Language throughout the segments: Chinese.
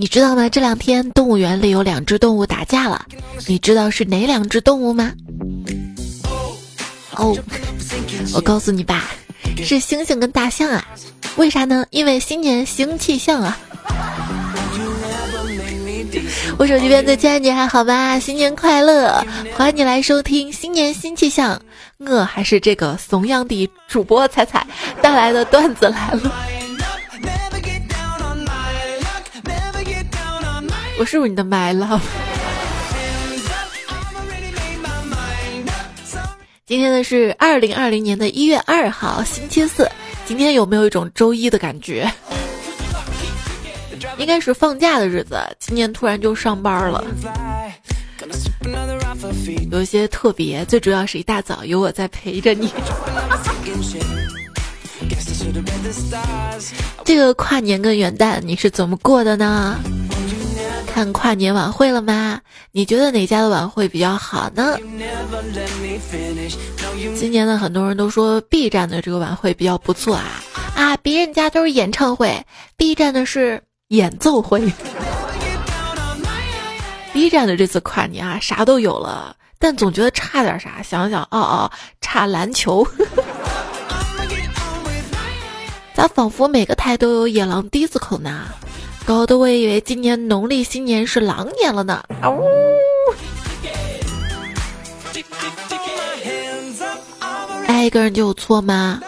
你知道吗？这两天动物园里有两只动物打架了，你知道是哪两只动物吗？哦，我告诉你吧，是猩猩跟大象啊。为啥呢？因为新年新气象啊。我手机边的亲爱你还好吗？新年快乐！欢迎你来收听新年新气象。我还是这个怂样的主播彩彩带来的段子来了。我是不是你的 my love？今天呢是二零二零年的一月二号，星期四。今天有没有一种周一的感觉？应该是放假的日子，今年突然就上班了，有些特别。最主要是一大早有我在陪着你。这个跨年跟元旦你是怎么过的呢？看跨年晚会了吗？你觉得哪家的晚会比较好呢？今年呢，很多人都说 B 站的这个晚会比较不错啊啊！别人家都是演唱会，B 站的是演奏会。B 站的这次跨年啊，啥都有了，但总觉得差点啥。想想，哦哦，差篮球。咋仿佛每个台都有野狼 disco 呢？搞得我以为今年农历新年是狼年了呢！啊呜！爱一个人就有错吗？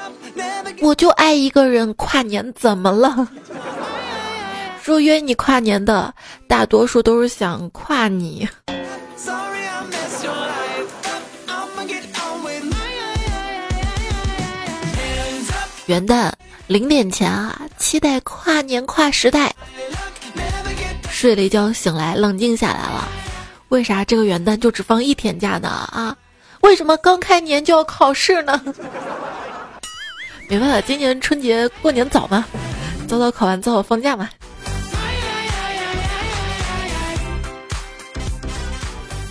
我就爱一个人，跨年怎么了？说约你跨年的大多数都是想跨你。元旦零点前啊，期待跨年跨时代。睡了一觉，醒来冷静下来了。为啥这个元旦就只放一天假呢？啊，为什么刚开年就要考试呢？没办法，今年春节过年早嘛，早早考完早早放假嘛。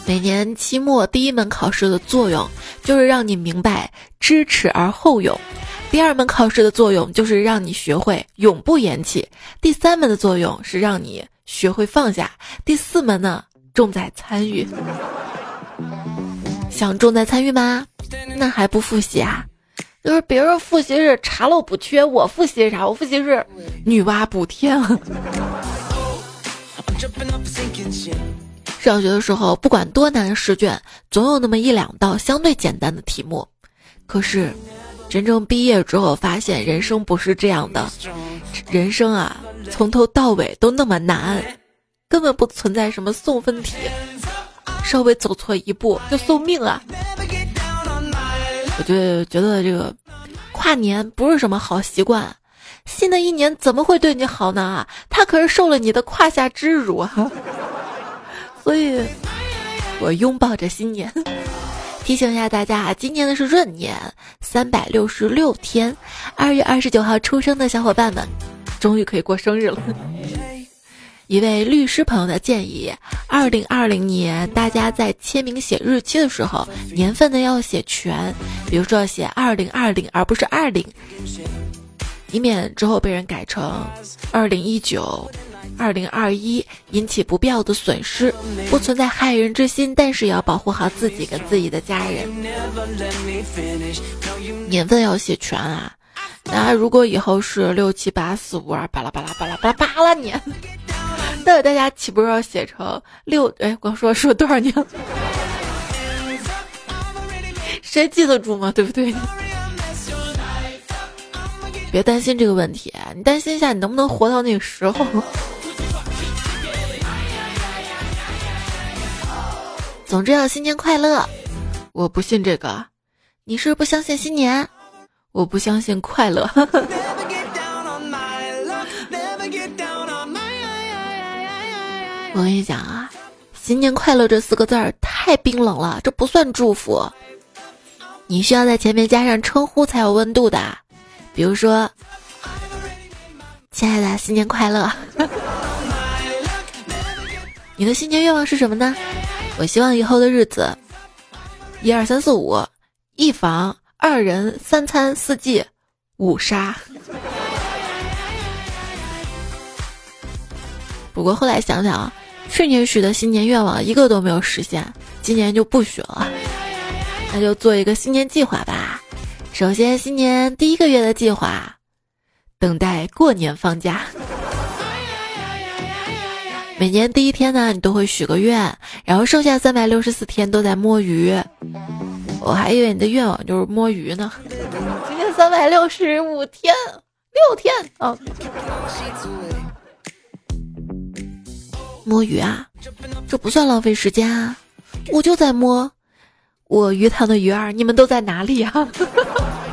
每年期末第一门考试的作用就是让你明白知耻而后勇，第二门考试的作用就是让你学会永不言弃，第三门的作用是让你。学会放下，第四门呢，重在参与。想重在参与吗？那还不复习啊？就是别人复习是查漏补缺，我复习是啥？我复习是女娲补天。上学的时候，不管多难的试卷，总有那么一两道相对简单的题目。可是，真正毕业之后，发现人生不是这样的。人生啊。从头到尾都那么难，根本不存在什么送分题，稍微走错一步就送命啊！我就觉得这个跨年不是什么好习惯，新的一年怎么会对你好呢？他可是受了你的胯下之辱啊！所以，我拥抱着新年，提醒一下大家啊，今年的是闰年，三百六十六天，二月二十九号出生的小伙伴们。终于可以过生日了。一位律师朋友的建议：二零二零年大家在签名写日期的时候，年份呢要写全，比如说写二零二零，而不是二零，以免之后被人改成二零一九、二零二一，引起不必要的损失。不存在害人之心，但是也要保护好自己跟自己的家人。年份要写全啊。那如果以后是六七八四五二巴拉巴拉巴拉巴拉巴拉年，那大家岂不是要写成六？哎，光说说多少年了？谁记得住吗？对不对？别担心这个问题，你担心一下，你能不能活到那个时候？总之要新年快乐！我不信这个，你是不相信新年？我不相信快乐。我跟你讲啊，新年快乐这四个字儿太冰冷了，这不算祝福。你需要在前面加上称呼才有温度的，比如说，亲爱的，新年快乐。你的新年愿望是什么呢？我希望以后的日子，一二三四五，一房。二人三餐四季五杀，不过后来想想，去年许的新年愿望一个都没有实现，今年就不许了。那就做一个新年计划吧。首先，新年第一个月的计划，等待过年放假。每年第一天呢，你都会许个愿，然后剩下三百六十四天都在摸鱼。我还以为你的愿望就是摸鱼呢。今天三百六十五天，六天啊。摸鱼啊，这不算浪费时间啊，我就在摸。我鱼塘的鱼儿，你们都在哪里啊？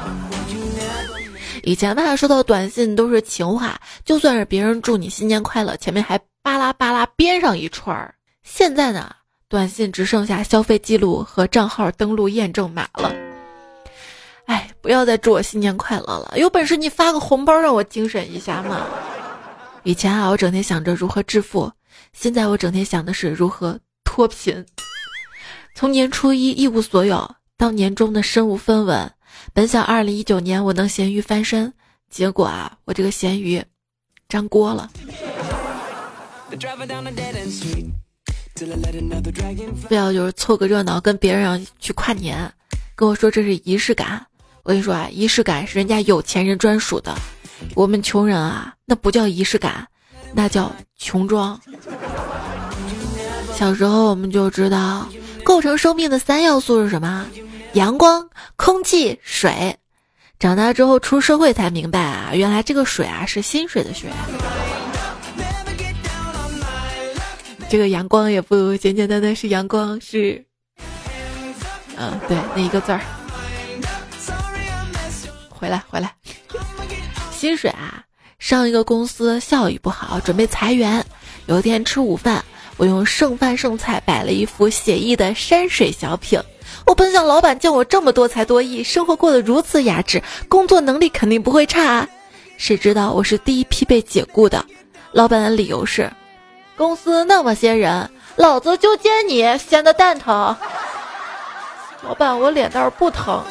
以前吧，收到短信都是情话，就算是别人祝你新年快乐，前面还巴拉巴拉编上一串儿。现在呢，短信只剩下消费记录和账号登录验证码了。哎，不要再祝我新年快乐了，有本事你发个红包让我精神一下嘛。以前啊，我整天想着如何致富，现在我整天想的是如何脱贫。从年初一一无所有到年终的身无分文，本想二零一九年我能咸鱼翻身，结果啊，我这个咸鱼粘锅了。不要就是凑个热闹跟别人去跨年，跟我说这是仪式感。我跟你说啊，仪式感是人家有钱人专属的，我们穷人啊，那不叫仪式感，那叫穷装。小时候我们就知道。构成生命的三要素是什么？阳光、空气、水。长大之后出社会才明白啊，原来这个水啊是薪水的水。这个阳光也不简简单单是阳光，是，嗯，对，那一个字儿。回来，回来。薪水啊，上一个公司效益不好，准备裁员。有一天吃午饭。我用剩饭剩菜摆了一幅写意的山水小品。我本想老板见我这么多才多艺，生活过得如此雅致，工作能力肯定不会差。啊谁知道我是第一批被解雇的。老板的理由是，公司那么些人，老子就见你，闲的蛋疼。老板，我脸蛋不疼，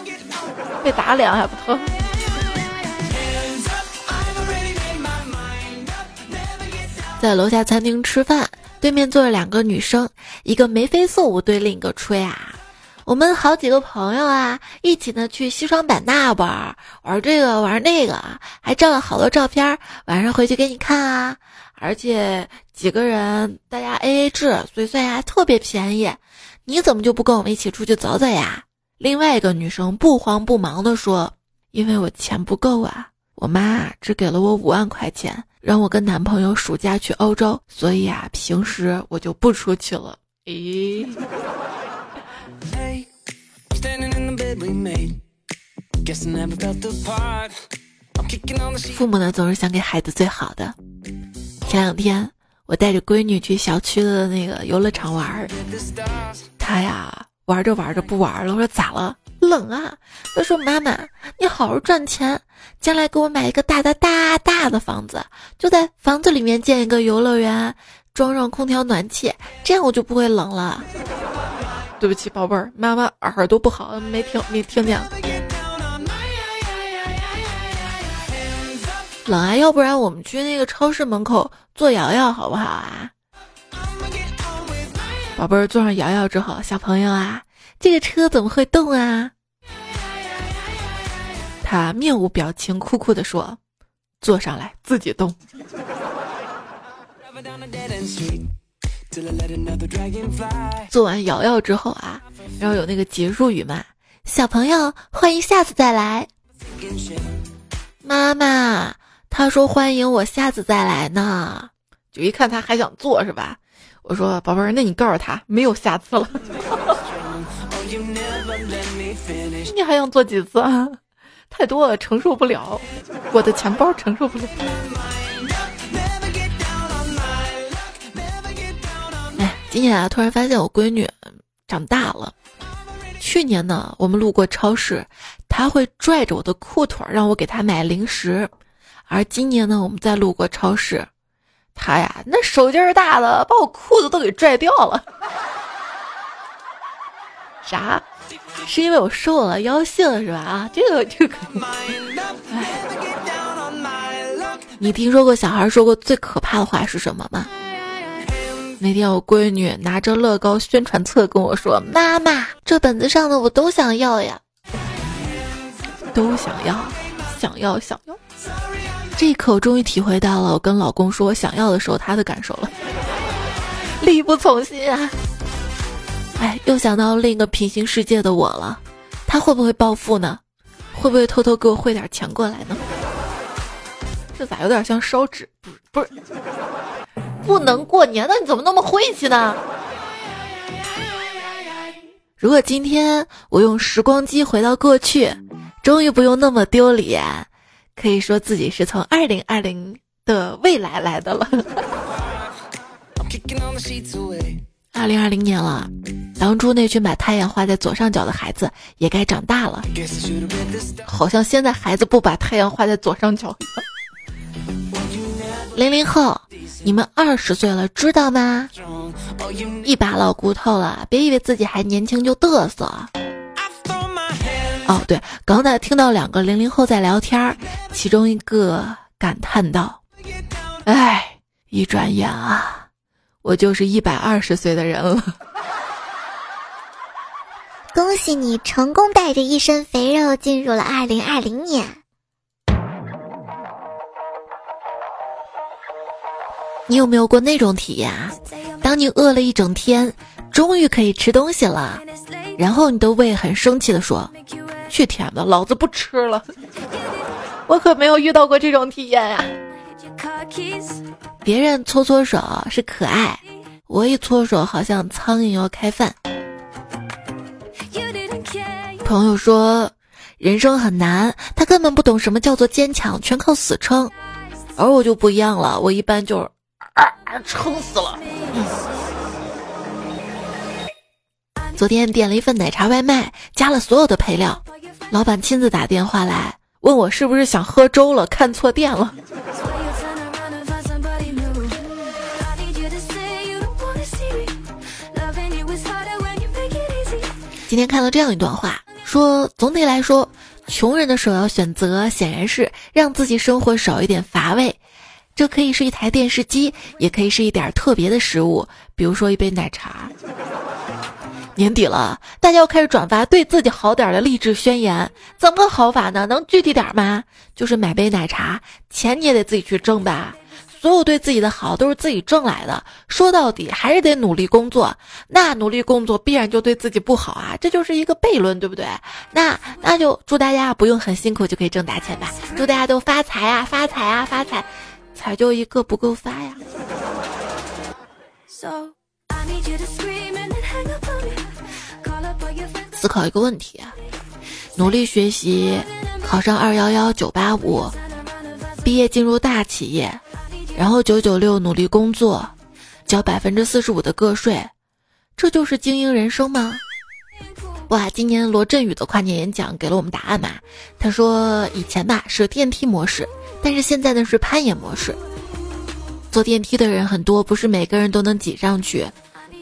被打脸还不疼。在楼下餐厅吃饭。对面坐着两个女生，一个眉飞色舞对另一个吹啊。我们好几个朋友啊，一起呢去西双版纳玩，玩这个玩那个，还照了好多照片，晚上回去给你看啊。而且几个人大家 A A 制，所以算下来特别便宜。你怎么就不跟我们一起出去走走呀？另外一个女生不慌不忙地说：“因为我钱不够啊，我妈只给了我五万块钱。”让我跟男朋友暑假去欧洲，所以啊，平时我就不出去了。咦，父母呢总是想给孩子最好的。前两天我带着闺女去小区的那个游乐场玩儿，她呀玩着玩着不玩了。我说咋了？冷啊！他说：“妈妈，你好好赚钱，将来给我买一个大大大大的房子，就在房子里面建一个游乐园，装上空调暖气，这样我就不会冷了。”对不起，宝贝儿，妈妈耳朵不好，没听没听见。冷啊，要不然我们去那个超市门口坐瑶瑶好不好啊？宝贝儿坐上瑶瑶之后，小朋友啊，这个车怎么会动啊？他面无表情，酷酷地说：“坐上来，自己动。”做完瑶瑶之后啊，然后有那个结束语嘛，小朋友欢迎下次再来。妈妈，他说欢迎我下次再来呢。就一看他还想做是吧？我说宝贝儿，那你告诉他没有下次了。你还想做几次啊？太多了，承受不了，我的钱包承受不了。哎，今年啊，突然发现我闺女长大了。去年呢，我们路过超市，她会拽着我的裤腿让我给她买零食，而今年呢，我们再路过超市，他呀，那手劲儿大的，把我裤子都给拽掉了。啥？是因为我瘦了，腰细了是吧？啊，这个这个。你听说过小孩说过最可怕的话是什么吗？那天我闺女拿着乐高宣传册跟我说：“妈妈，这本子上的我都想要呀，都想要，想要，想要。”这一刻，我终于体会到了我跟老公说我想要的时候他的感受了，力不从心啊！哎，又想到另一个平行世界的我了，他会不会暴富呢？会不会偷偷给我汇点钱过来呢？这咋有点像烧纸？不是，不是，不能过年了，你怎么那么晦气呢？如果今天我用时光机回到过去，终于不用那么丢脸。可以说自己是从二零二零的未来来的了。二零二零年了，当初那群把太阳画在左上角的孩子也该长大了。好像现在孩子不把太阳画在左上角。零零后，你们二十岁了，知道吗？一把老骨头了，别以为自己还年轻就嘚瑟。哦，对，刚才听到两个零零后在聊天儿，其中一个感叹道：“哎，一转眼啊，我就是一百二十岁的人了。”恭喜你成功带着一身肥肉进入了二零二零年。你有没有过那种体验啊？当你饿了一整天，终于可以吃东西了，然后你的胃很生气的说。去舔的，老子不吃了！我可没有遇到过这种体验呀。别人搓搓手是可爱，我一搓手好像苍蝇要开饭。朋友说人生很难，他根本不懂什么叫做坚强，全靠死撑。而我就不一样了，我一般就是啊撑死了。昨天点了一份奶茶外卖，加了所有的配料。老板亲自打电话来问我是不是想喝粥了，看错店了。今天看到这样一段话，说总体来说，穷人的首要选择显然是让自己生活少一点乏味。这可以是一台电视机，也可以是一点特别的食物，比如说一杯奶茶。年底了，大家要开始转发对自己好点的励志宣言，怎么个好法呢？能具体点吗？就是买杯奶茶，钱你也得自己去挣吧。所有对自己的好都是自己挣来的，说到底还是得努力工作。那努力工作必然就对自己不好啊，这就是一个悖论，对不对？那那就祝大家不用很辛苦就可以挣大钱吧，祝大家都发财啊，发财啊，发财，财就一个不够发呀。So. 思考一个问题：努力学习，考上二幺幺九八五，毕业进入大企业，然后九九六努力工作，交百分之四十五的个税，这就是精英人生吗？哇，今年罗振宇的跨年演讲给了我们答案嘛？他说以前吧是电梯模式，但是现在呢是攀岩模式。坐电梯的人很多，不是每个人都能挤上去。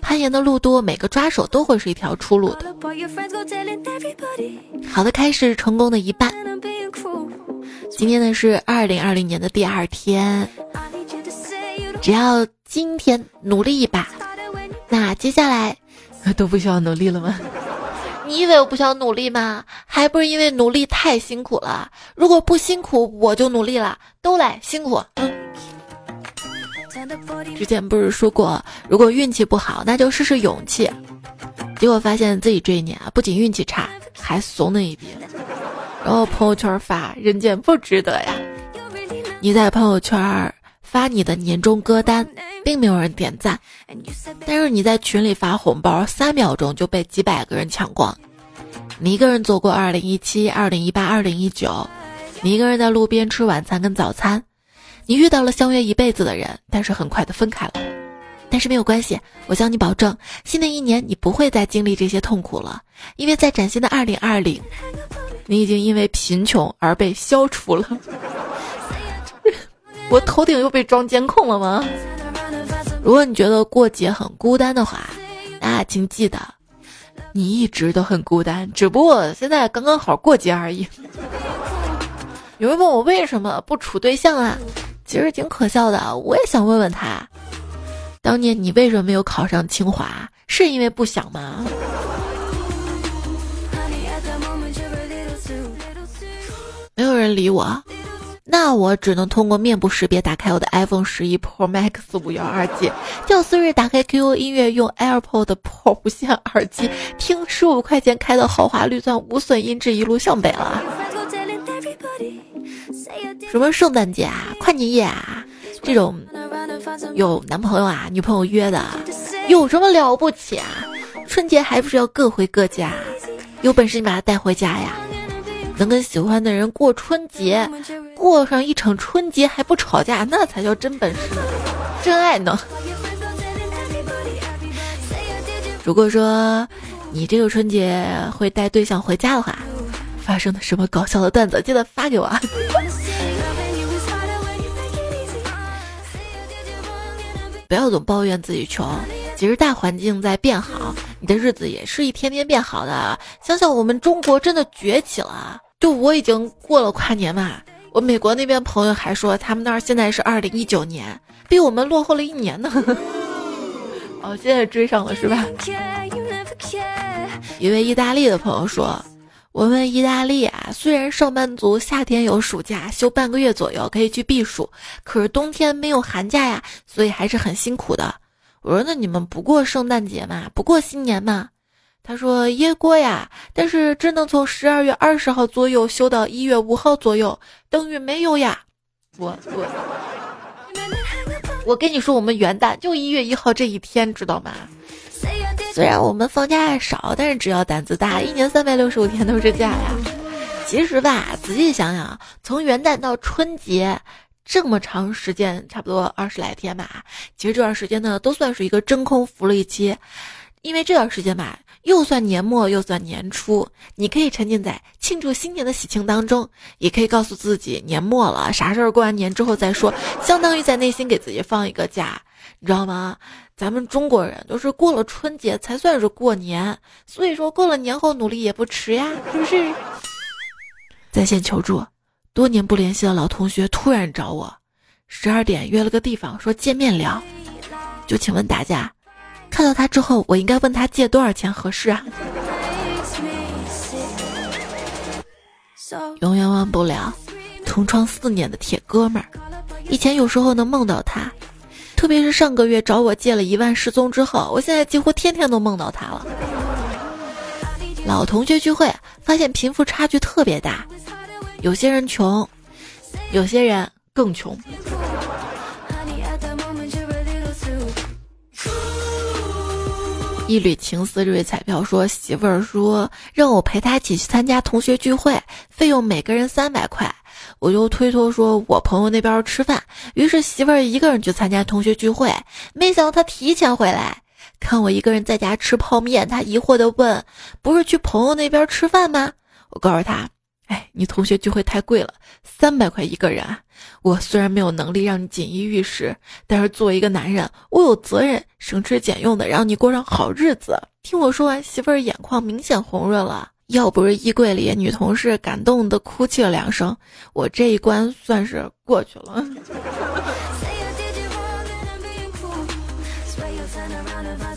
攀岩的路多，每个抓手都会是一条出路的。好的开始，成功的一半。今天呢是二零二零年的第二天，只要今天努力一把，那接下来 都不需要努力了吗？你以为我不想努力吗？还不是因为努力太辛苦了。如果不辛苦，我就努力了。都来辛苦，嗯。之前不是说过，如果运气不好，那就试试勇气。结果发现自己这一年啊，不仅运气差，还怂了一逼。然后朋友圈发人间不值得呀。你在朋友圈发你的年终歌单，并没有人点赞，但是你在群里发红包，三秒钟就被几百个人抢光。你一个人走过二零一七、二零一八、二零一九，你一个人在路边吃晚餐跟早餐。你遇到了相约一辈子的人，但是很快的分开了。但是没有关系，我向你保证，新的一年你不会再经历这些痛苦了，因为在崭新的二零二零，你已经因为贫穷而被消除了。我头顶又被装监控了吗？如果你觉得过节很孤单的话，那请记得，你一直都很孤单，只不过现在刚刚好过节而已。有人问我为什么不处对象啊？其实挺可笑的，我也想问问他，当年你为什么没有考上清华？是因为不想吗？没有人理我，那我只能通过面部识别打开我的 iPhone 十一 Pro Max 五幺二 G，叫 Siri 打开 QQ 音乐，用 AirPods Pro 无线耳机听十五块钱开的豪华绿钻无损音质，一路向北了。什么圣诞节啊、跨年夜啊，这种有男朋友啊、女朋友约的，有什么了不起啊？春节还不是要各回各家？有本事你把他带回家呀！能跟喜欢的人过春节，过上一场春节还不吵架，那才叫真本事，真爱呢。如果说你这个春节会带对象回家的话，发生的什么搞笑的段子，记得发给我。不要总抱怨自己穷，其实大环境在变好，你的日子也是一天天变好的。想想我们中国真的崛起了。就我已经过了跨年嘛，我美国那边朋友还说他们那儿现在是二零一九年，比我们落后了一年呢。哦，现在追上了是吧？一位意大利的朋友说：“我问意大利啊，虽然上班族夏天有暑假休半个月左右可以去避暑，可是冬天没有寒假呀，所以还是很辛苦的。”我说：“那你们不过圣诞节吗，不过新年吗？”他说：“耶过呀，但是只能从十二月二十号左右休到一月五号左右，等于没有呀。”我我 我跟你说，我们元旦就一月一号这一天，知道吗？虽然我们放假少，但是只要胆子大，一年三百六十五天都是假呀。其实吧，仔细想想，从元旦到春节这么长时间，差不多二十来天吧。其实这段时间呢，都算是一个真空福利期，因为这段时间吧。又算年末，又算年初，你可以沉浸在庆祝新年的喜庆当中，也可以告诉自己年末了，啥事儿过完年之后再说，相当于在内心给自己放一个假，你知道吗？咱们中国人都是过了春节才算是过年，所以说过了年后努力也不迟呀，是不是？在线求助，多年不联系的老同学突然找我，十二点约了个地方说见面聊，就请问大家。看到他之后，我应该问他借多少钱合适啊？永远忘不了同窗四年的铁哥们儿，以前有时候能梦到他，特别是上个月找我借了一万失踪之后，我现在几乎天天都梦到他了。老同学聚会，发现贫富差距特别大，有些人穷，有些人更穷。一缕情丝，这位彩票说媳妇儿说让我陪他一起去参加同学聚会，费用每个人三百块。我就推脱说我朋友那边吃饭，于是媳妇儿一个人去参加同学聚会。没想到他提前回来，看我一个人在家吃泡面，他疑惑的问：“不是去朋友那边吃饭吗？”我告诉他。哎，你同学聚会太贵了，三百块一个人。我虽然没有能力让你锦衣玉食，但是作为一个男人，我有责任省吃俭用的让你过上好日子。听我说完，媳妇儿眼眶明显红润了。要不是衣柜里女同事感动的哭泣了两声，我这一关算是过去了。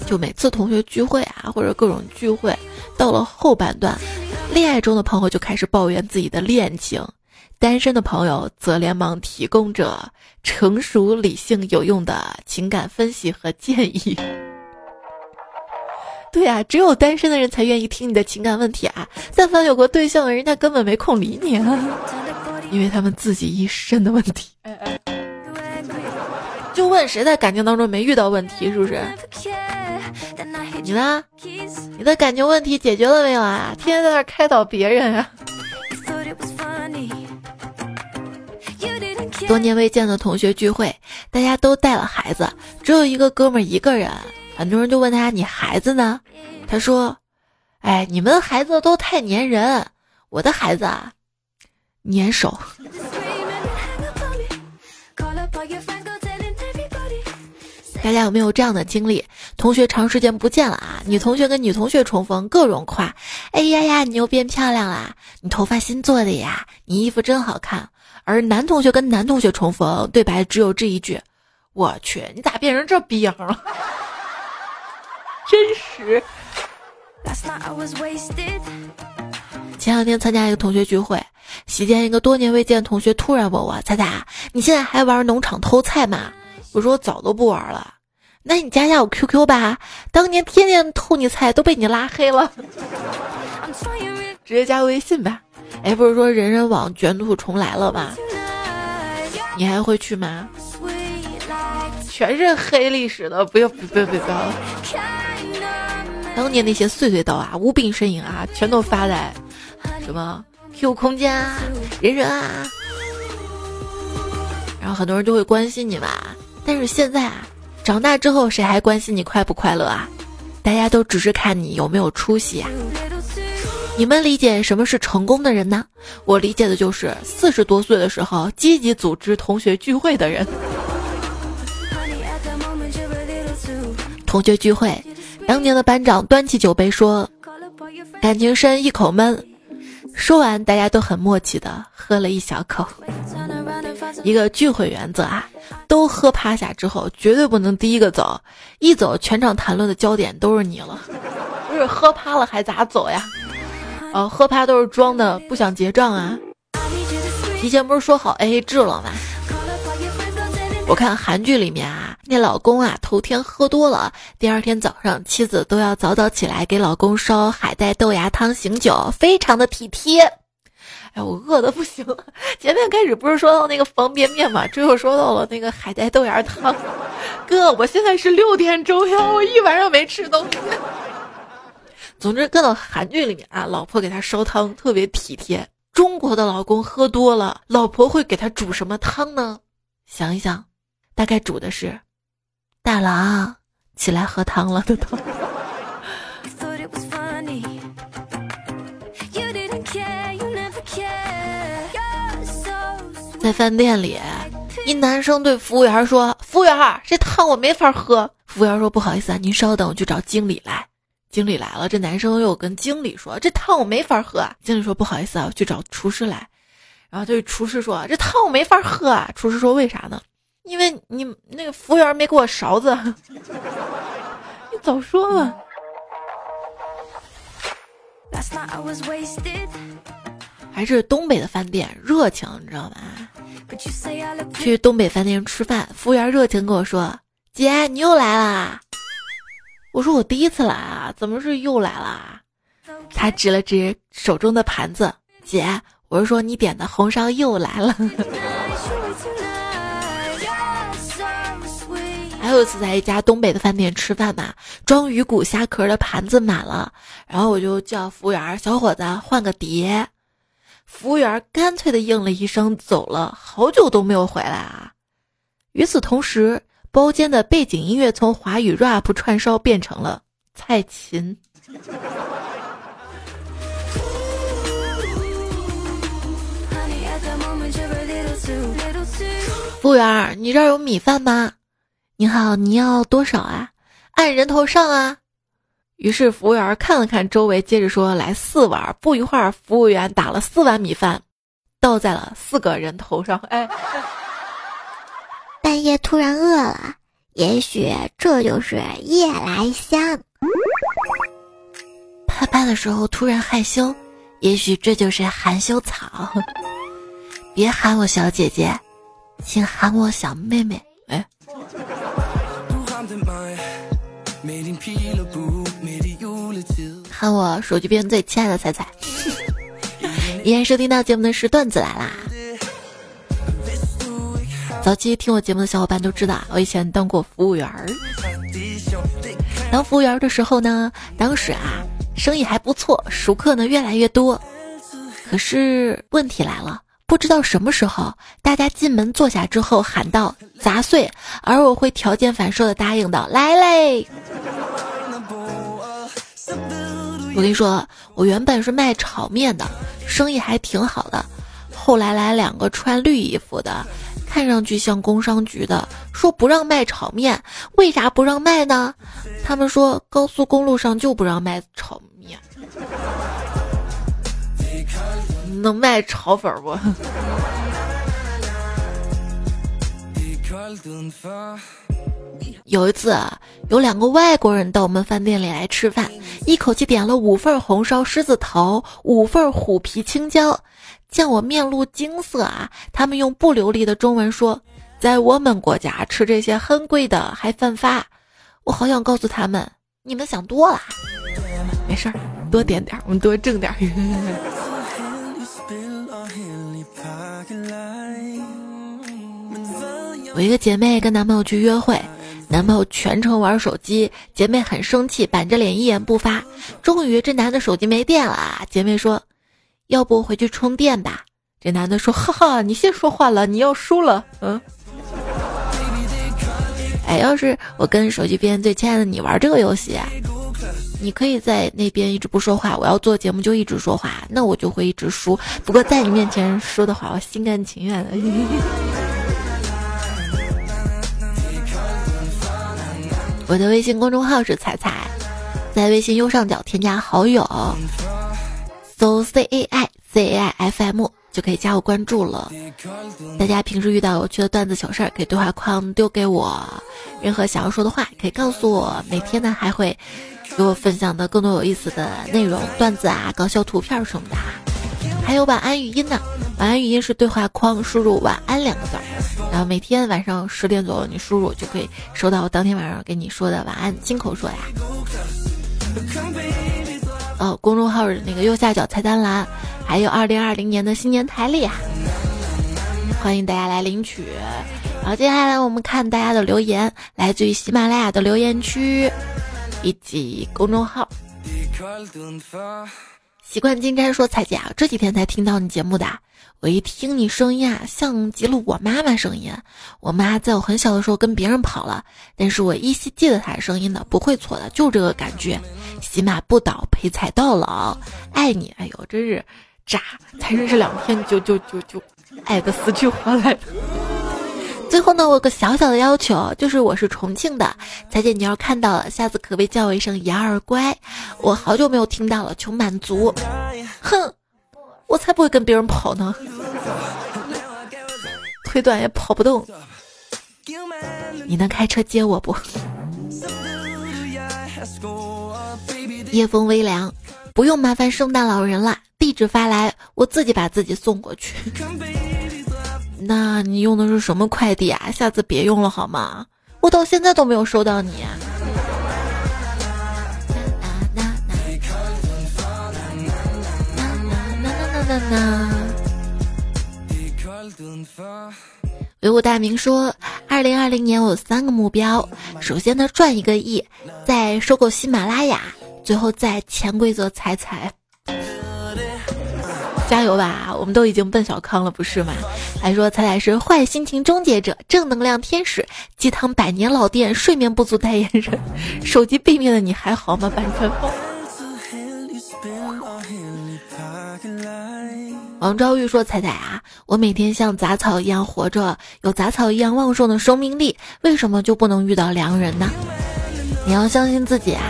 就每次同学聚会啊，或者各种聚会，到了后半段。恋爱中的朋友就开始抱怨自己的恋情，单身的朋友则连忙提供着成熟、理性、有用的情感分析和建议。对呀，只有单身的人才愿意听你的情感问题啊！但凡有过对象的人，家根本没空理你啊，因为他们自己一身的问题。就问谁在感情当中没遇到问题，是不是？你呢？你的感情问题解决了没有啊？天天在那开导别人啊！多年未见的同学聚会，大家都带了孩子，只有一个哥们一个人。很多人就问他：“你孩子呢？”他说：“哎，你们的孩子都太粘人，我的孩子啊，粘手。”大家有没有这样的经历？同学长时间不见了啊，女同学跟女同学重逢，各种夸：“哎呀呀，你又变漂亮啦！你头发新做的呀！你衣服真好看。”而男同学跟男同学重逢，对白只有这一句：“我去，你咋变成这逼样了？真实。前两天参加一个同学聚会，席间一个多年未见同学突然问我：“彩彩，你现在还玩农场偷菜吗？”我说：“我早都不玩了。”那你加一下我 QQ 吧，当年天天偷你菜都被你拉黑了，直接加微信吧。哎，不是说人人网卷土重来了吗？你还会去吗？全是黑历史的，不要不要不要。当年那些碎碎刀啊，无病呻吟啊，全都发在。什么 Q 空间啊，人人啊，然后很多人就会关心你嘛。但是现在啊，长大之后谁还关心你快不快乐啊？大家都只是看你有没有出息啊。你们理解什么是成功的人呢？我理解的就是四十多岁的时候积极组织同学聚会的人。同学聚会，当年的班长端起酒杯说：“感情深，一口闷。”说完，大家都很默契的喝了一小口。一个聚会原则啊，都喝趴下之后，绝对不能第一个走。一走，全场谈论的焦点都是你了。不是喝趴了还咋走呀？哦，喝趴都是装的，不想结账啊。提前不是说好 AA 制了吗？我看韩剧里面啊，那老公啊头天喝多了，第二天早上妻子都要早早起来给老公烧海带豆芽汤醒酒，非常的体贴。哎，我饿的不行了。前面开始不是说到那个方便面嘛，这又说到了那个海带豆芽汤。哥，我现在是六点钟呀，我一晚上没吃东西。总之，看到韩剧里面啊，老婆给他烧汤特别体贴。中国的老公喝多了，老婆会给他煮什么汤呢？想一想。大概煮的是大郎起来喝汤了的汤。在饭店里，一男生对服务员说：“服务员，这汤我没法喝。”服务员说：“不好意思啊，您稍等，我去找经理来。”经理来了，这男生又跟经理说：“这汤我没法喝。”经理说：“不好意思啊，我去找厨师来。”然后对厨师说：“这汤我没法喝。”啊。厨师说：“为啥呢？”因为你那个服务员没给我勺子，你早说嘛！还是东北的饭店热情，你知道吗？去东北饭店吃饭，服务员热情跟我说：“姐，你又来啦！”我说：“我第一次来啊，怎么是又来啦？”他指了指手中的盘子：“姐，我是说你点的红烧又来了。”还有一次在一家东北的饭店吃饭嘛，装鱼骨虾壳的盘子满了，然后我就叫服务员小伙子换个碟，服务员干脆的应了一声走了，好久都没有回来啊。与此同时，包间的背景音乐从华语 rap 串烧变成了蔡琴。服务员，你这儿有米饭吗？你好，你要多少啊？按人头上啊。于是服务员看了看周围，接着说：“来四碗。”不一会儿，服务员打了四碗米饭，倒在了四个人头上。哎，半夜突然饿了，也许这就是夜来香。啪啪的时候突然害羞，也许这就是含羞草。别喊我小姐姐，请喊我小妹妹。哎。喊我手机边最亲爱的彩彩，依然收听到节目的是段子来啦。早期听我节目的小伙伴都知道，我以前当过服务员儿。当服务员的时候呢，当时啊，生意还不错，熟客呢越来越多。可是问题来了。不知道什么时候，大家进门坐下之后喊道“砸碎”，而我会条件反射的答应道“来嘞”。我跟你说，我原本是卖炒面的，生意还挺好的。后来来两个穿绿衣服的，看上去像工商局的，说不让卖炒面。为啥不让卖呢？他们说高速公路上就不让卖炒面。能卖炒粉不？有一次，有两个外国人到我们饭店里来吃饭，一口气点了五份红烧狮子头，五份虎皮青椒。见我面露惊色啊，他们用不流利的中文说：“在我们国家吃这些很贵的，还犯法。”我好想告诉他们，你们想多了。没事儿，多点点，我们多挣点。我一个姐妹跟男朋友去约会，男朋友全程玩手机，姐妹很生气，板着脸一言不发。终于这男的手机没电了，姐妹说：“要不回去充电吧？”这男的说：“哈哈，你先说话了，你要输了。”嗯。哎，要是我跟手机边最亲爱的你玩这个游戏，你可以在那边一直不说话，我要做节目就一直说话，那我就会一直输。不过在你面前输的话，我心甘情愿的。我的微信公众号是彩彩，在微信右上角添加好友，搜 C A I C A I F M 就可以加我关注了。大家平时遇到有趣的段子糗事儿，可以对话框丢给我，任何想要说的话可以告诉我。每天呢还会给我分享的更多有意思的内容、段子啊、搞笑图片什么的。还有晚安语音呢，晚安语音是对话框输入“晚安”两个字，然后每天晚上十点左右你输入就可以收到我当天晚上给你说的晚安，亲口说呀。呃，公众号的那个右下角菜单栏还有二零二零年的新年台历啊，欢迎大家来领取。然后接下来我们看大家的留言，来自于喜马拉雅的留言区以及公众号。习惯金山说：“彩姐啊，这几天才听到你节目的。我一听你声音啊，像极了我妈妈声音。我妈在我很小的时候跟别人跑了，但是我依稀记得她的声音的，不会错的，就这个感觉。喜马不倒，陪彩到老，爱你。哎呦，真是渣！才认识两天就就就就爱的死去活来。”最后呢，我有个小小的要求，就是我是重庆的，彩姐你要看到了，下次可别叫我一声杨儿乖，我好久没有听到了，求满足。哼，我才不会跟别人跑呢，腿短也跑不动。你能开车接我不？夜风微凉，不用麻烦圣诞老人了，地址发来，我自己把自己送过去。那你用的是什么快递啊？下次别用了好吗？我到现在都没有收到你。维吾大明说，二零二零年我有三个目标：首先呢，赚一个亿；再收购喜马拉雅；最后再潜规则踩踩。加油吧，我们都已经奔小康了，不是吗？还说彩彩是坏心情终结者、正能量天使、鸡汤百年老店、睡眠不足代言人。手机背面的你还好吗？版权风。王昭玉说：“彩彩啊，我每天像杂草一样活着，有杂草一样旺盛的生命力，为什么就不能遇到良人呢？你要相信自己啊，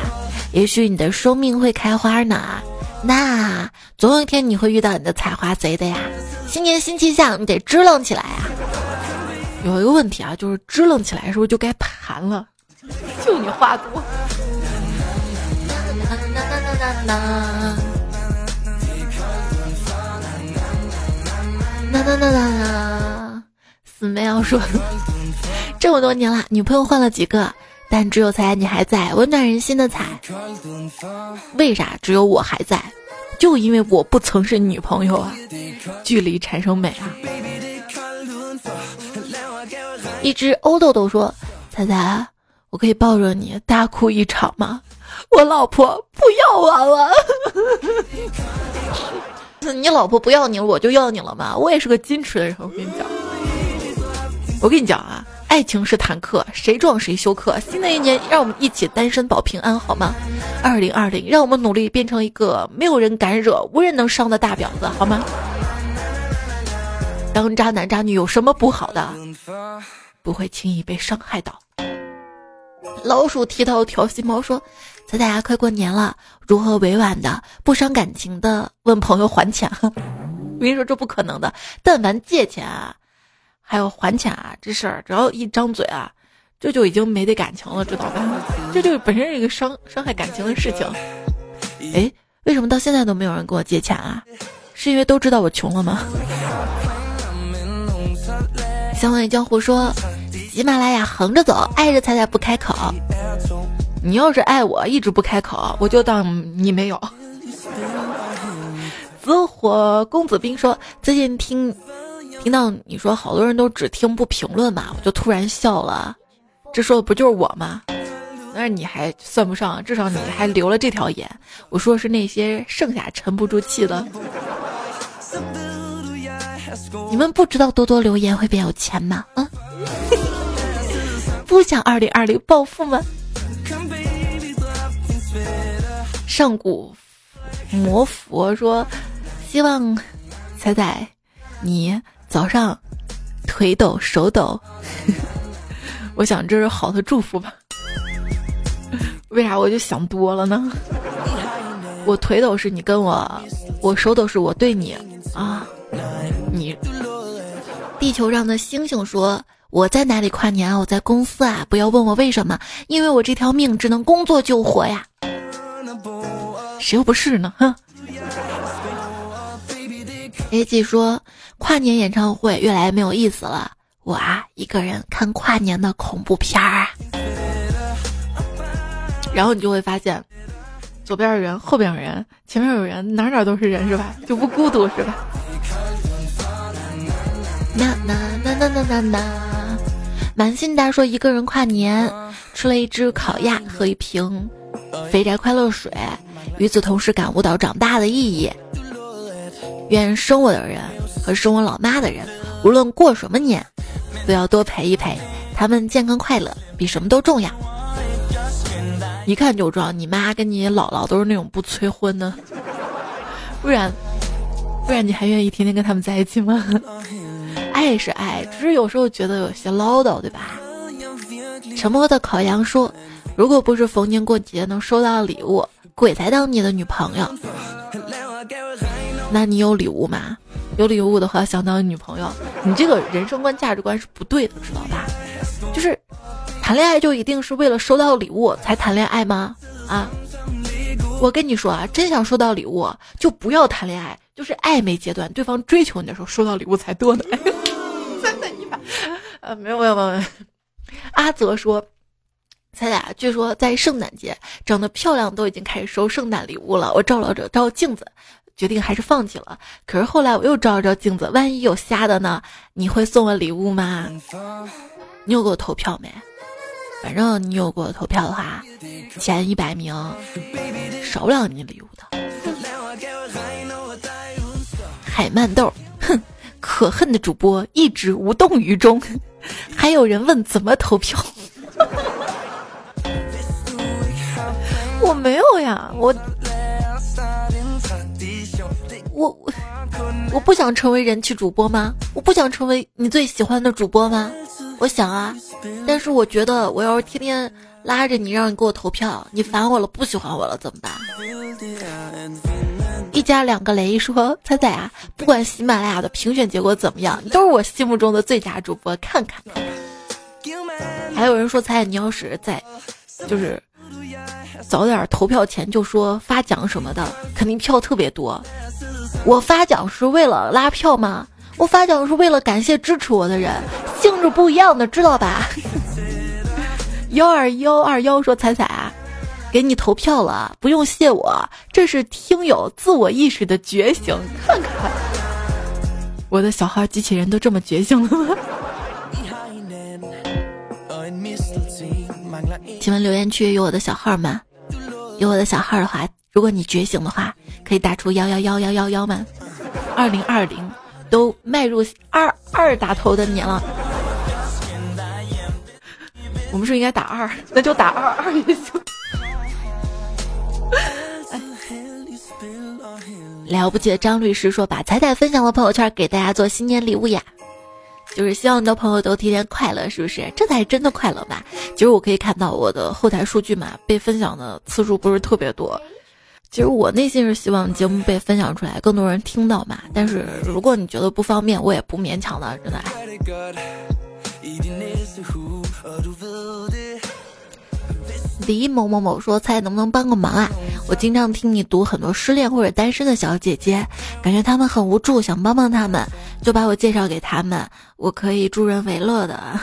也许你的生命会开花呢。”那总有一天你会遇到你的采花贼的呀！新年新气象，你得支棱起来啊！有一个问题啊，就是支棱起来是不是就该盘了？就你话多。那那那那那，死妹要说，这么多年了，女朋友换了几个？但只有彩你还在，温暖人心的彩。为啥只有我还在？就因为我不曾是女朋友啊！距离产生美啊！一只欧豆豆说：“彩彩，我可以抱着你大哭一场吗？我老婆不要我了。你老婆不要你了，我就要你了吗？我也是个矜持的人，我跟你讲，我跟你讲啊。”爱情是坦克，谁撞谁休克。新的一年，让我们一起单身保平安，好吗？二零二零，让我们努力变成一个没有人敢惹、无人能伤的大婊子，好吗？当渣男渣女有什么不好的？不会轻易被伤害到。老鼠剃头调戏猫说：“彩彩啊，快过年了，如何委婉的、不伤感情的问朋友还钱？”我跟你说，这不可能的。但凡借钱啊。还有还钱啊，这事儿只要一张嘴啊，这就已经没得感情了，知道吧？这就本身是一个伤伤害感情的事情。哎，为什么到现在都没有人跟我借钱啊？是因为都知道我穷了吗？相问江湖说，喜马拉雅横着走，爱着彩彩不开口。你要是爱我，一直不开口，我就当你没有。紫火公子兵说，最近听听到你说好多人都只听不评论嘛，我就突然笑了。这说的不就是我吗？那你还算不上，至少你还留了这条言。我说是那些剩下沉不住气的。你们不知道多多留言会变有钱吗？嗯，不想二零二零暴富吗？上古魔佛说，希望彩彩你早上腿抖手抖。我想这是好的祝福吧？为啥我就想多了呢？我腿抖是你跟我，我手抖是我对你啊。你，地球上的星星说：“我在哪里跨年啊？我在公司啊！不要问我为什么，因为我这条命只能工作救活呀。谁又不是呢？哼。A G 说跨年演唱会越来越没有意思了，我啊一个人看跨年的恐怖片儿啊。然后你就会发现，左边有人，后边有人，前面有人，哪哪都是人，是吧？就不孤独，是吧？那那那那那那那，满心大说一个人跨年，吃了一只烤鸭，和一瓶肥宅快乐水，与此同时感悟到长大的意义。愿生我的人和生我老妈的人，无论过什么年，都要多陪一陪，他们健康快乐比什么都重要。一看就知道你妈跟你姥姥都是那种不催婚的，不然不然你还愿意天天跟他们在一起吗？爱是爱，只是有时候觉得有些唠叨，对吧？沉默的烤羊说：“如果不是逢年过节能收到礼物，鬼才当你的女朋友。那你有礼物吗？有礼物的话想当女朋友，你这个人生观价值观是不对的，知道吧？就是谈恋爱就一定是为了收到礼物才谈恋爱吗？啊？我跟你说啊，真想收到礼物就不要谈恋爱，就是暧昧阶段，对方追求你的时候收到礼物才多呢。真的，你把呃，没有没有没有。阿泽说，咱俩据说在圣诞节长得漂亮都已经开始收圣诞礼物了。我照了照镜子，决定还是放弃了。可是后来我又照了照镜子，万一有瞎的呢？你会送我礼物吗？你有给我投票没？反正你有给我投票的话，前一百名少不了你礼物的。海曼豆，哼。可恨的主播一直无动于衷，还有人问怎么投票？我没有呀，我我我不想成为人气主播吗？我不想成为你最喜欢的主播吗？我想啊，但是我觉得我要是天天拉着你让你给我投票，你烦我了，不喜欢我了怎么办？一家两个雷说：“彩彩啊，不管喜马拉雅的评选结果怎么样，你都是我心目中的最佳主播。看看，看看。还有人说，彩彩，你要是在，就是早点投票前就说发奖什么的，肯定票特别多。我发奖是为了拉票吗？我发奖是为了感谢支持我的人，性质不一样的，知道吧？” 幺二幺二幺说：“彩彩啊。”给你投票了，不用谢我，这是听友自我意识的觉醒。看看，我的小号机器人都这么觉醒了吗？请问留言区有我的小号吗？有我的小号的话，如果你觉醒的话，可以打出幺幺幺幺幺幺吗？二零二零都迈入二二打头的年了，我们是应该打二，那就打二二也行。了不起的张律师说：“把彩彩分享的朋友圈，给大家做新年礼物呀，就是希望你的朋友都天天快乐，是不是？这才是真的快乐吧？其实我可以看到我的后台数据嘛，被分享的次数不是特别多，其实我内心是希望节目被分享出来，更多人听到嘛。但是如果你觉得不方便，我也不勉强的，真的。李某某某说：“猜能不能帮个忙啊？我经常听你读很多失恋或者单身的小姐姐，感觉他们很无助，想帮帮他们，就把我介绍给他们，我可以助人为乐的。”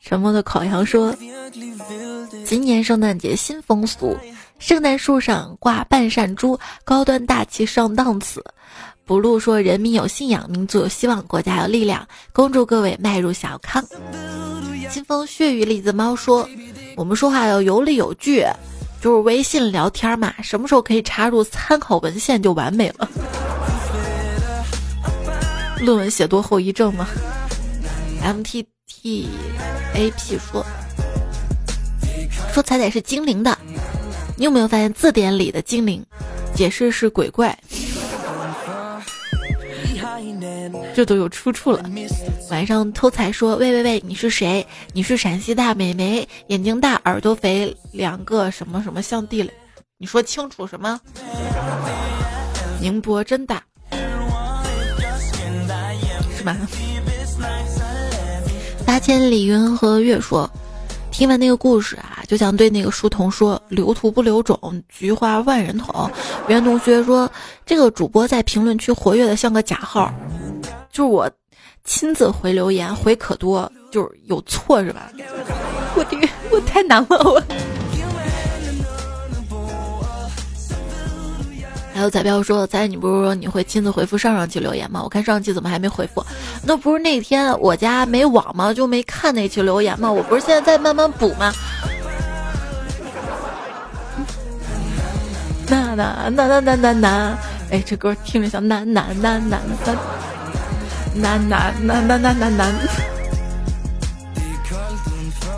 沉默的烤羊说：“今年圣诞节新风俗，圣诞树上挂半扇猪，高端大气上档次。”不露说：“人民有信仰，民族有希望，国家有力量。”恭祝各位迈入小康。清风血雨栗子猫说：“我们说话要有理有据，就是微信聊天嘛，什么时候可以插入参考文献就完美了。”论文写多后遗症吗？M T。T A P 说说彩彩是精灵的，你有没有发现字典里的精灵解释是鬼怪？这都有出处了。晚上偷财说喂喂喂，你是谁？你是陕西大美眉，眼睛大，耳朵肥，两个什么什么像地雷？你说清楚什么？宁波真大，是吧？八千里云和月说：“听完那个故事啊，就想对那个书童说：留图不留种，菊花万人捅。”袁同学说：“这个主播在评论区活跃的像个假号，就是我亲自回留言，回可多，就是有错是吧？我这个我太难了我。”还有彩票说：“彩，你不是说你会亲自回复上上期留言吗？我看上期怎么还没回复？那不是那天我家没网吗？就没看那期留言吗？我不是现在在慢慢补吗？” 那那那那那那那！哎，这歌听着像呐呐呐呐呐难难难难难难难！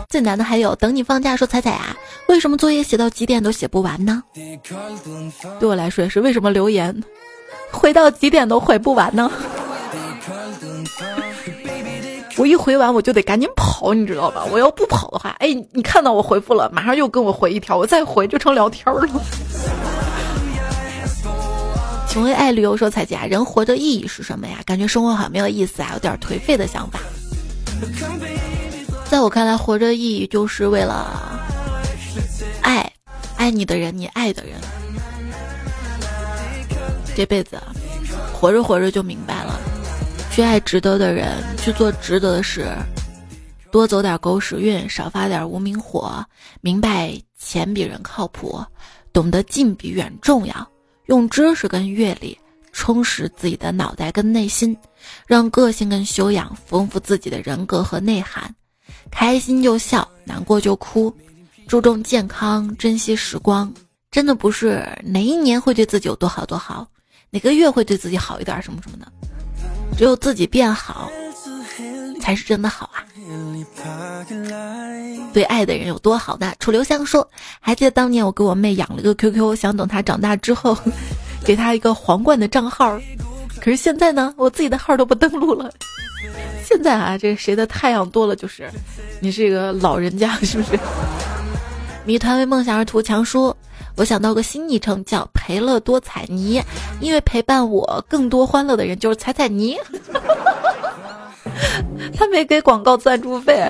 最难的还有等你放假说彩彩啊，为什么作业写到几点都写不完呢？对我来说也是，为什么留言回到几点都回不完呢？我一回完我就得赶紧跑，你知道吧？我要不跑的话，哎，你看到我回复了，马上又跟我回一条，我再回就成聊天了。请问爱旅游说彩姐，人活着意义是什么呀？感觉生活好没有意思啊，有点颓废的想法。在我看来，活着意义就是为了爱，爱你的人，你爱的人。这辈子活着活着就明白了，去爱值得的人，去做值得的事，多走点狗屎运，少发点无名火。明白钱比人靠谱，懂得近比远重要。用知识跟阅历充实自己的脑袋跟内心，让个性跟修养丰富自己的人格和内涵。开心就笑，难过就哭，注重健康，珍惜时光。真的不是哪一年会对自己有多好多好，哪个月会对自己好一点什么什么的，只有自己变好，才是真的好啊！对爱的人有多好呢？楚留香说：“还记得当年我给我妹养了个 QQ，想等她长大之后，给她一个皇冠的账号。可是现在呢，我自己的号都不登录了。”现在啊，这谁的太阳多了就是，你是一个老人家 是不是？谜团为梦想而图强说，我想到个新昵称叫陪乐多彩泥，因为陪伴我更多欢乐的人就是彩彩泥。他没给广告赞助费。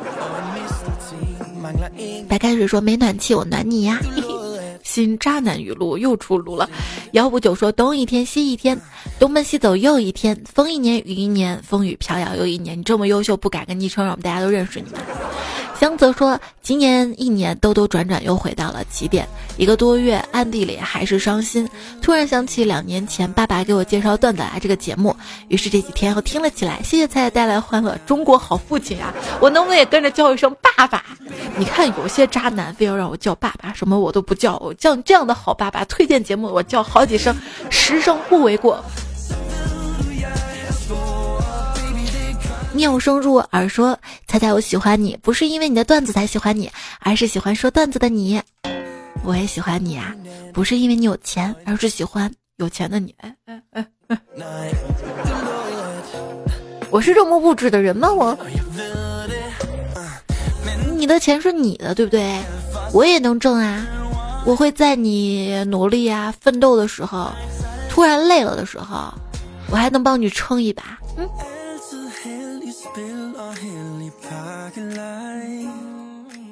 白开水说没暖气，我暖你呀。新渣男语录又出炉了，幺五九说东一天西一天，东奔西走又一天，风一年雨一年，风雨飘摇又一年。你这么优秀，不改个昵称，让我们大家都认识你江？泽说：“今年一年兜兜转转又回到了起点，一个多月暗地里还是伤心。突然想起两年前爸爸给我介绍段子来这个节目，于是这几天又听了起来。谢谢彩彩带来欢乐，中国好父亲呀！我能不能也跟着叫一声爸爸？你看有些渣男非要让我叫爸爸，什么我都不叫，我叫这样的好爸爸。推荐节目我叫好几声，十声不为过。”妙声入耳说：“猜猜我喜欢你，不是因为你的段子才喜欢你，而是喜欢说段子的你。我也喜欢你啊，不是因为你有钱，而是喜欢有钱的你。我是这么物质的人吗？我，你的钱是你的，对不对？我也能挣啊！我会在你努力啊、奋斗的时候，突然累了的时候，我还能帮你撑一把。嗯。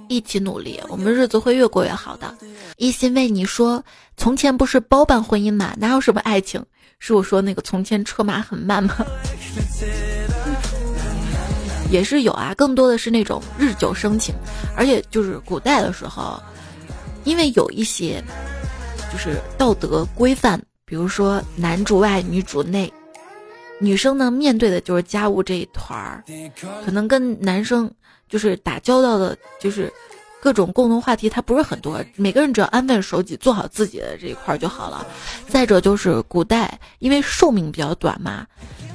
一起努力，我们日子会越过越好的。一心为你说，从前不是包办婚姻吗？哪有什么爱情？是我说那个从前车马很慢吗？也是有啊，更多的是那种日久生情，而且就是古代的时候，因为有一些就是道德规范，比如说男主外女主内，女生呢面对的就是家务这一团儿，可能跟男生。就是打交道的，就是各种共同话题，它不是很多。每个人只要安分守己，做好自己的这一块就好了。再者就是古代，因为寿命比较短嘛，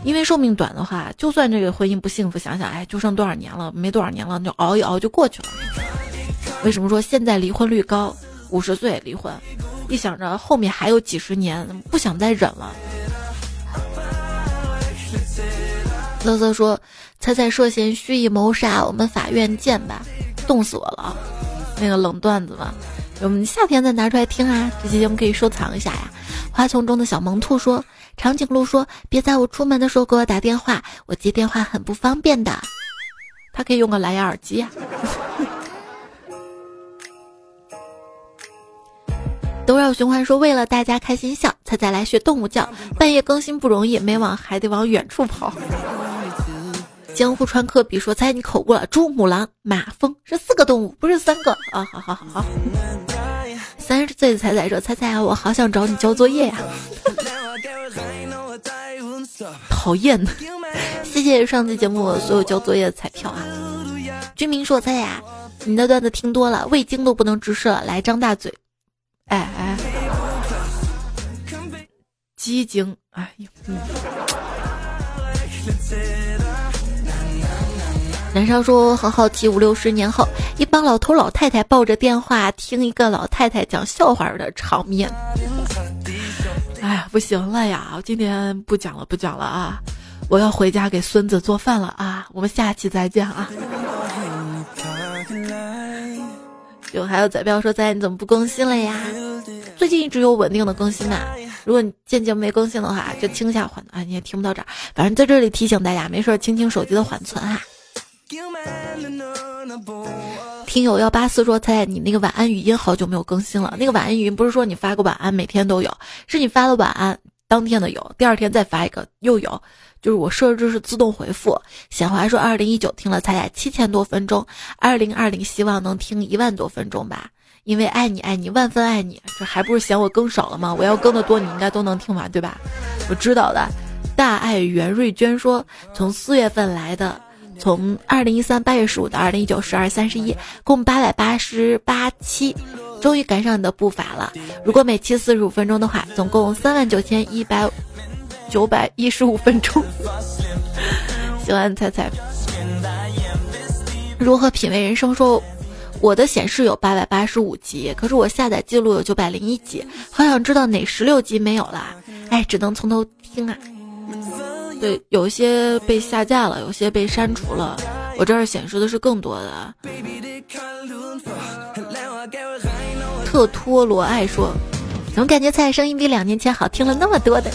因为寿命短的话，就算这个婚姻不幸福，想想，哎，就剩多少年了，没多少年了，就熬一熬就过去了。为什么说现在离婚率高？五十岁离婚，一想着后面还有几十年，不想再忍了。瑟瑟说：“猜猜涉嫌蓄意谋杀，我们法院见吧。”冻死我了，那个冷段子嘛，我们夏天再拿出来听啊。这期节目可以收藏一下呀。花丛中的小萌兔说：“长颈鹿说，别在我出门的时候给我打电话，我接电话很不方便的。他可以用个蓝牙耳机呀。”都绕循环说：“为了大家开心笑，猜猜来学动物叫。半夜更新不容易，每晚还得往远处跑。”江户川科比说：“猜你口误了，猪、母狼、马、蜂是四个动物，不是三个啊！”好好好好。三十岁的彩彩说：“猜猜，我好想找你交作业呀。”讨厌！谢谢上期节目所有交作业的彩票啊！居民说：“猜呀，你的段子听多了，味精都不能直视了，来张大嘴。”哎哎，鸡精！哎呦，嗯。男生说：“很好奇，五六十年后，一帮老头老太太抱着电话听一个老太太讲笑话的场面。”哎呀，不行了呀！我今天不讲了，不讲了啊！我要回家给孙子做饭了啊！我们下期再见啊！有还有彩票说：“仔你怎么不更新了呀？最近一直有稳定的更新呐。如果你渐渐没更新的话，就清下缓啊！你也听不到这儿，反正在这里提醒大家，没事清清手机的缓存哈。”听友幺八四说：“猜猜你那个晚安语音好久没有更新了。那个晚安语音不是说你发个晚安每天都有，是你发了晚安当天的有，第二天再发一个又有。就是我设置是自动回复。显华说：二零一九听了猜猜七千多分钟，二零二零希望能听一万多分钟吧，因为爱你爱你万分爱你，这还不是嫌我更少了吗？我要更的多，你应该都能听完对吧？我知道的。大爱袁瑞娟说：从四月份来的。”从二零一三八月十五到二零一九十二三十一，共八百八十八期，终于赶上你的步伐了。如果每期四十五分钟的话，总共三万九千一百九百一十五分钟。喜欢猜猜如何品味人生？说我的显示有八百八十五集，可是我下载记录有九百零一集，好想知道哪十六集没有了。哎，只能从头听啊。对，有些被下架了，有些被删除了。我这儿显示的是更多的。特托罗爱说：“怎么感觉菜声音比两年前好听了那么多的？”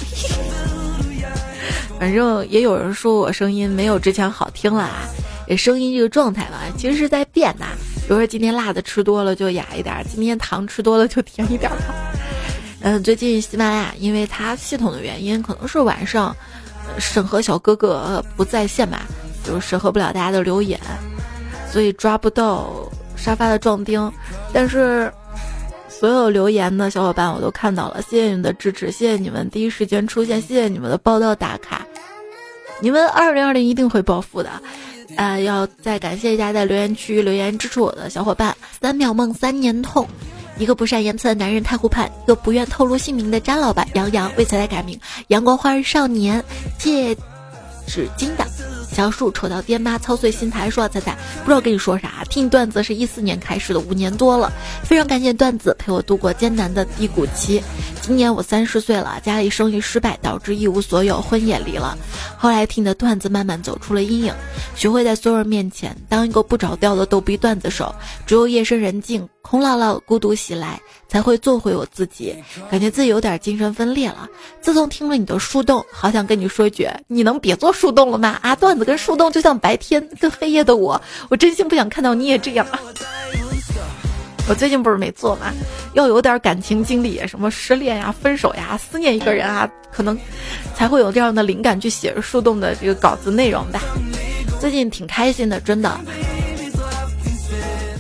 反正也有人说我声音没有之前好听了啊，也声音这个状态吧，其实是在变的。比如说今天辣的吃多了就哑一点，今天糖吃多了就甜一点吧。嗯，最近喜马拉雅因为它系统的原因，可能是晚上。审核小哥哥不在线吧，就是审核不了大家的留言，所以抓不到沙发的壮丁。但是所有留言的小伙伴我都看到了，谢谢你们的支持，谢谢你们第一时间出现，谢谢你们的报道打卡，你们二零二零一定会暴富的。呃，要再感谢一下在留言区留言支持我的小伙伴：三秒梦三年痛。一个不善言辞的男人太湖畔，一个不愿透露姓名的张老板杨洋为彩彩改名阳光花儿少年，借纸巾的小树丑到爹妈操碎心才说彩彩不知道跟你说啥，听段子是一四年开始的五年多了，非常感谢段子陪我度过艰难的低谷期。今年我三十岁了，家里生意失败导致一无所有，婚也离了。后来听你的段子慢慢走出了阴影，学会在所有人面前当一个不着调的逗逼段子手。只有夜深人静，空落落，孤独袭来，才会做回我自己。感觉自己有点精神分裂了。自从听了你的树洞，好想跟你说句：你能别做树洞了吗？啊，段子跟树洞就像白天跟黑夜的我，我真心不想看到你也这样。我最近不是没做嘛？要有点感情经历，什么失恋呀、分手呀、思念一个人啊，可能才会有这样的灵感去写树洞的这个稿子内容吧。最近挺开心的，真的。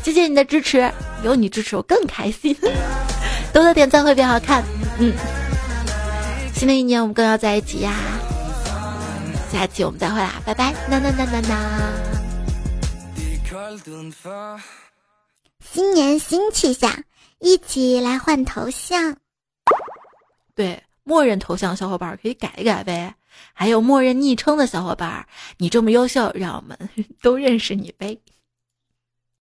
谢谢你的支持，有你支持我更开心。多多点赞会变好看。嗯，新的一年我们更要在一起呀。下期我们再会啦，拜拜。呐呐呐呐呐。新年新气象，一起来换头像。对，默认头像小伙伴可以改一改呗。还有默认昵称的小伙伴，你这么优秀，让我们 都认识你呗。